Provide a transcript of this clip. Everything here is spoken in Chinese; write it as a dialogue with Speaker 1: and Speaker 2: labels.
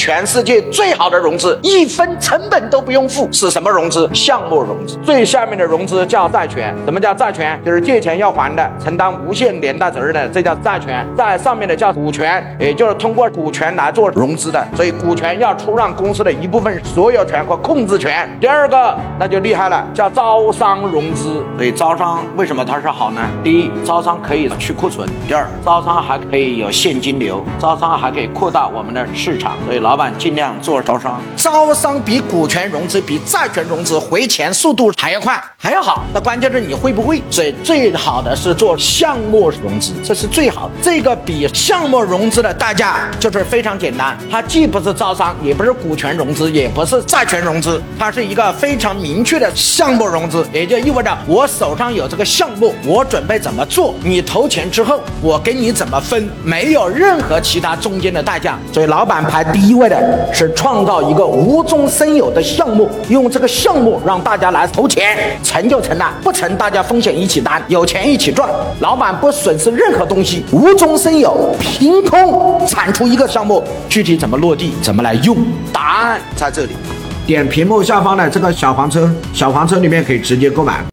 Speaker 1: 全世界最好的融资，一分成本都不用付，是什么融资？项目融资。最下面的融资叫债权。什么叫债权？就是借钱要还的，承担无限连带责任的，这叫债权。在上面的叫股权，也就是通过股权来做融资的。所以股权要出让公司的一部分所有权和控制权。第二个那就厉害了，叫招商融资。所以招商为什么它是好呢？第一，招商可以去库存；第二，招商还可以有现金流，招商还可以扩大我们的市场。所以老。老板尽量做招商，招商比股权融资、比债权融资回钱速度还要快，还要好。那关键是你会不会？所以最好的是做项目融资，这是最好。这个比项目融资的代价就是非常简单，它既不是招商，也不是股权融资，也不是债权融资，它是一个非常明确的项目融资，也就意味着我手上有这个项目，我准备怎么做，你投钱之后，我给你怎么分，没有任何其他中间的代价。所以老板排第一位。为的是创造一个无中生有的项目，用这个项目让大家来投钱，成就成了，不成大家风险一起担，有钱一起赚，老板不损失任何东西，无中生有，凭空产出一个项目，具体怎么落地，怎么来用，答案在这里，点屏幕下方的这个小黄车，小黄车里面可以直接购买。